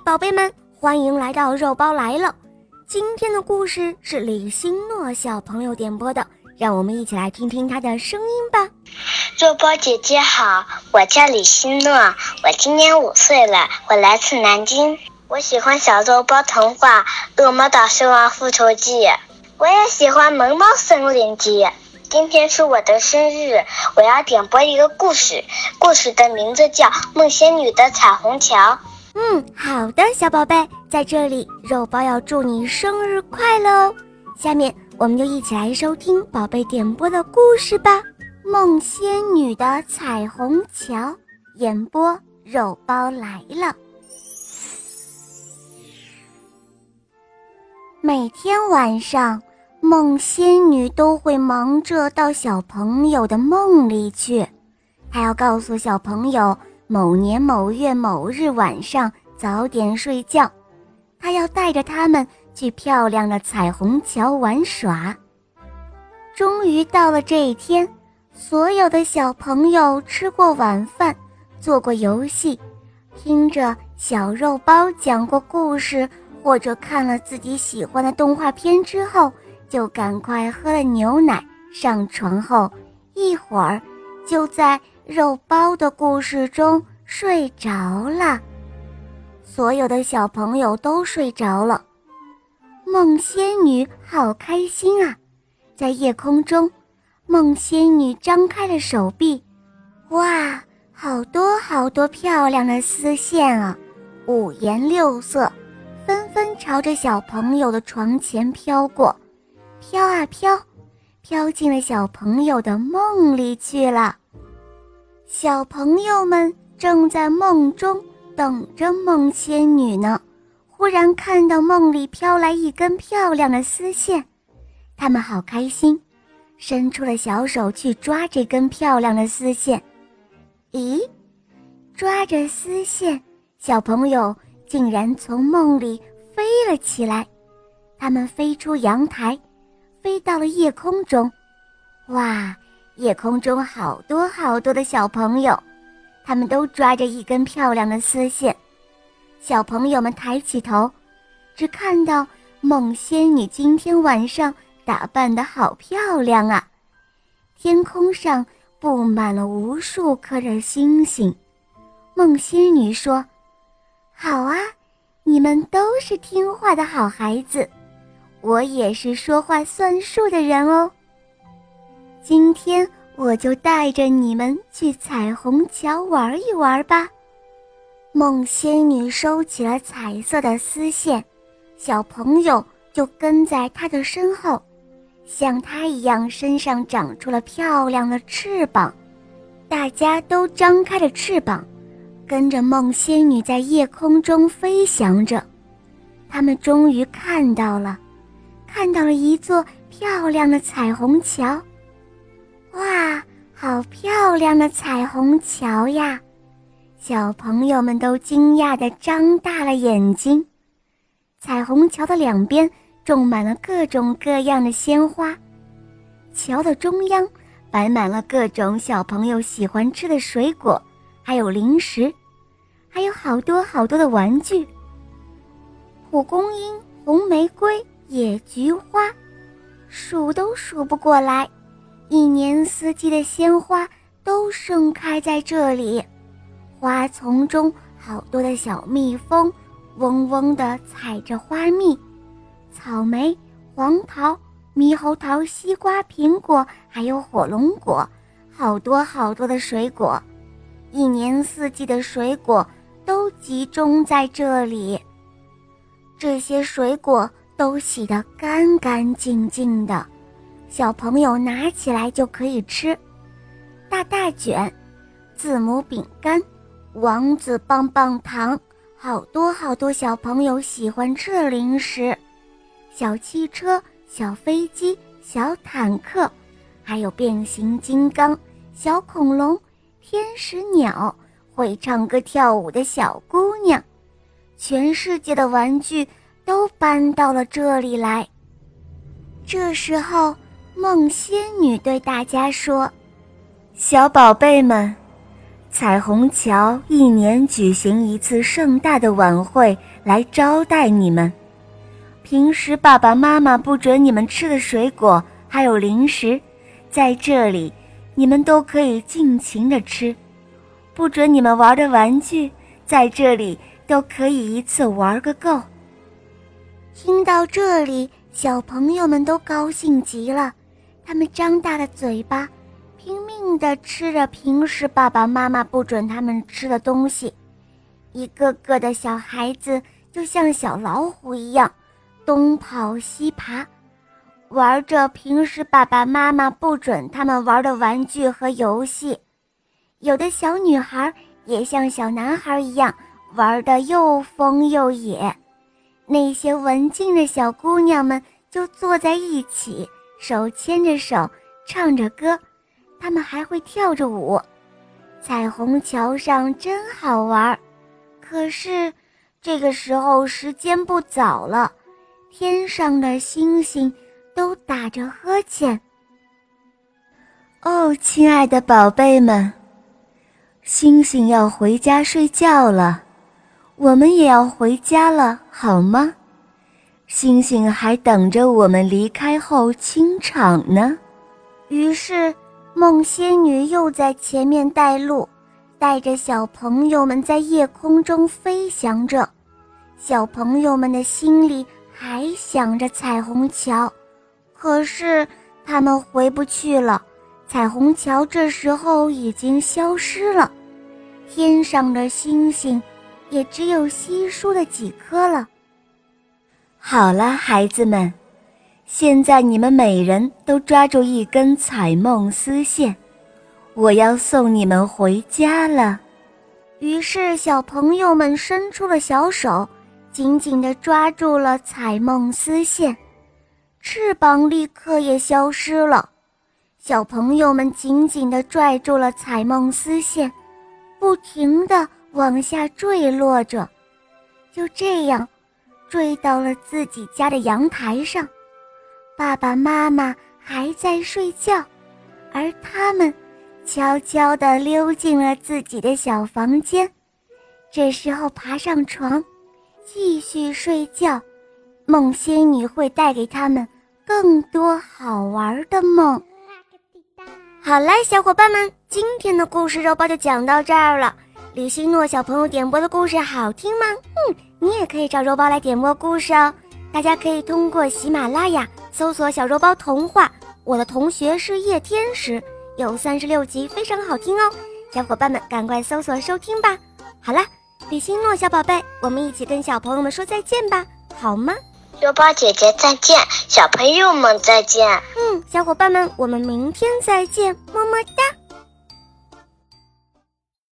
宝贝们，欢迎来到肉包来了。今天的故事是李欣诺小朋友点播的，让我们一起来听听他的声音吧。肉包姐姐好，我叫李欣诺，我今年五岁了，我来自南京。我喜欢小肉包童话《恶魔岛狮王复仇记》，我也喜欢《萌猫森林记》。今天是我的生日，我要点播一个故事，故事的名字叫《梦仙女的彩虹桥》。嗯，好的，小宝贝，在这里，肉包要祝你生日快乐哦！下面我们就一起来收听宝贝点播的故事吧，《梦仙女的彩虹桥》演播，肉包来了。每天晚上，梦仙女都会忙着到小朋友的梦里去，她要告诉小朋友。某年某月某日晚上早点睡觉，他要带着他们去漂亮的彩虹桥玩耍。终于到了这一天，所有的小朋友吃过晚饭，做过游戏，听着小肉包讲过故事，或者看了自己喜欢的动画片之后，就赶快喝了牛奶，上床后一会儿就在。肉包的故事中睡着了，所有的小朋友都睡着了。梦仙女好开心啊，在夜空中，梦仙女张开了手臂，哇，好多好多漂亮的丝线啊，五颜六色，纷纷朝着小朋友的床前飘过，飘啊飘，飘进了小朋友的梦里去了。小朋友们正在梦中等着梦仙女呢，忽然看到梦里飘来一根漂亮的丝线，他们好开心，伸出了小手去抓这根漂亮的丝线。咦，抓着丝线，小朋友竟然从梦里飞了起来，他们飞出阳台，飞到了夜空中，哇！夜空中好多好多的小朋友，他们都抓着一根漂亮的丝线。小朋友们抬起头，只看到梦仙女今天晚上打扮得好漂亮啊！天空上布满了无数颗的星星。梦仙女说：“好啊，你们都是听话的好孩子，我也是说话算数的人哦。”今天我就带着你们去彩虹桥玩一玩吧。梦仙女收起了彩色的丝线，小朋友就跟在她的身后，像她一样身上长出了漂亮的翅膀。大家都张开了翅膀，跟着梦仙女在夜空中飞翔着。他们终于看到了，看到了一座漂亮的彩虹桥。哇，好漂亮的彩虹桥呀！小朋友们都惊讶地张大了眼睛。彩虹桥的两边种满了各种各样的鲜花，桥的中央摆满了各种小朋友喜欢吃的水果，还有零食，还有好多好多的玩具。蒲公英、红玫瑰、野菊花，数都数不过来。一年四季的鲜花都盛开在这里，花丛中好多的小蜜蜂，嗡嗡地采着花蜜。草莓、黄桃、猕猴桃、西瓜、苹果，还有火龙果，好多好多的水果，一年四季的水果都集中在这里。这些水果都洗得干干净净的。小朋友拿起来就可以吃，大大卷、字母饼干、王子棒棒糖，好多好多小朋友喜欢吃的零食，小汽车、小飞机、小坦克，还有变形金刚、小恐龙、天使鸟，会唱歌跳舞的小姑娘，全世界的玩具都搬到了这里来。这时候。梦仙女对大家说：“小宝贝们，彩虹桥一年举行一次盛大的晚会来招待你们。平时爸爸妈妈不准你们吃的水果还有零食，在这里你们都可以尽情的吃；不准你们玩的玩具，在这里都可以一次玩个够。听到这里，小朋友们都高兴极了，他们张大了嘴巴，拼命地吃着平时爸爸妈妈不准他们吃的东西。一个个的小孩子就像小老虎一样。东跑西爬，玩着平时爸爸妈妈不准他们玩的玩具和游戏。有的小女孩也像小男孩一样玩得又疯又野。那些文静的小姑娘们就坐在一起，手牵着手，唱着歌。他们还会跳着舞。彩虹桥上真好玩。可是，这个时候时间不早了。天上的星星都打着呵欠。哦，亲爱的宝贝们，星星要回家睡觉了，我们也要回家了，好吗？星星还等着我们离开后清场呢。于是，梦仙女又在前面带路，带着小朋友们在夜空中飞翔着。小朋友们的心里。还想着彩虹桥，可是他们回不去了。彩虹桥这时候已经消失了，天上的星星也只有稀疏的几颗了。好了，孩子们，现在你们每人都抓住一根彩梦丝线，我要送你们回家了。于是，小朋友们伸出了小手。紧紧地抓住了彩梦丝线，翅膀立刻也消失了。小朋友们紧紧地拽住了彩梦丝线，不停地往下坠落着。就这样，坠到了自己家的阳台上。爸爸妈妈还在睡觉，而他们悄悄地溜进了自己的小房间。这时候，爬上床。继续睡觉，梦仙女会带给他们更多好玩的梦。好啦，小伙伴们，今天的故事肉包就讲到这儿了。李欣诺小朋友点播的故事好听吗？嗯，你也可以找肉包来点播故事哦。大家可以通过喜马拉雅搜索“小肉包童话”，我的同学是夜天使，有三十六集，非常好听哦。小伙伴们，赶快搜索收听吧。好了。李欣诺小宝贝，我们一起跟小朋友们说再见吧，好吗？肉包姐姐再见，小朋友们再见。嗯，小伙伴们，我们明天再见，么么哒。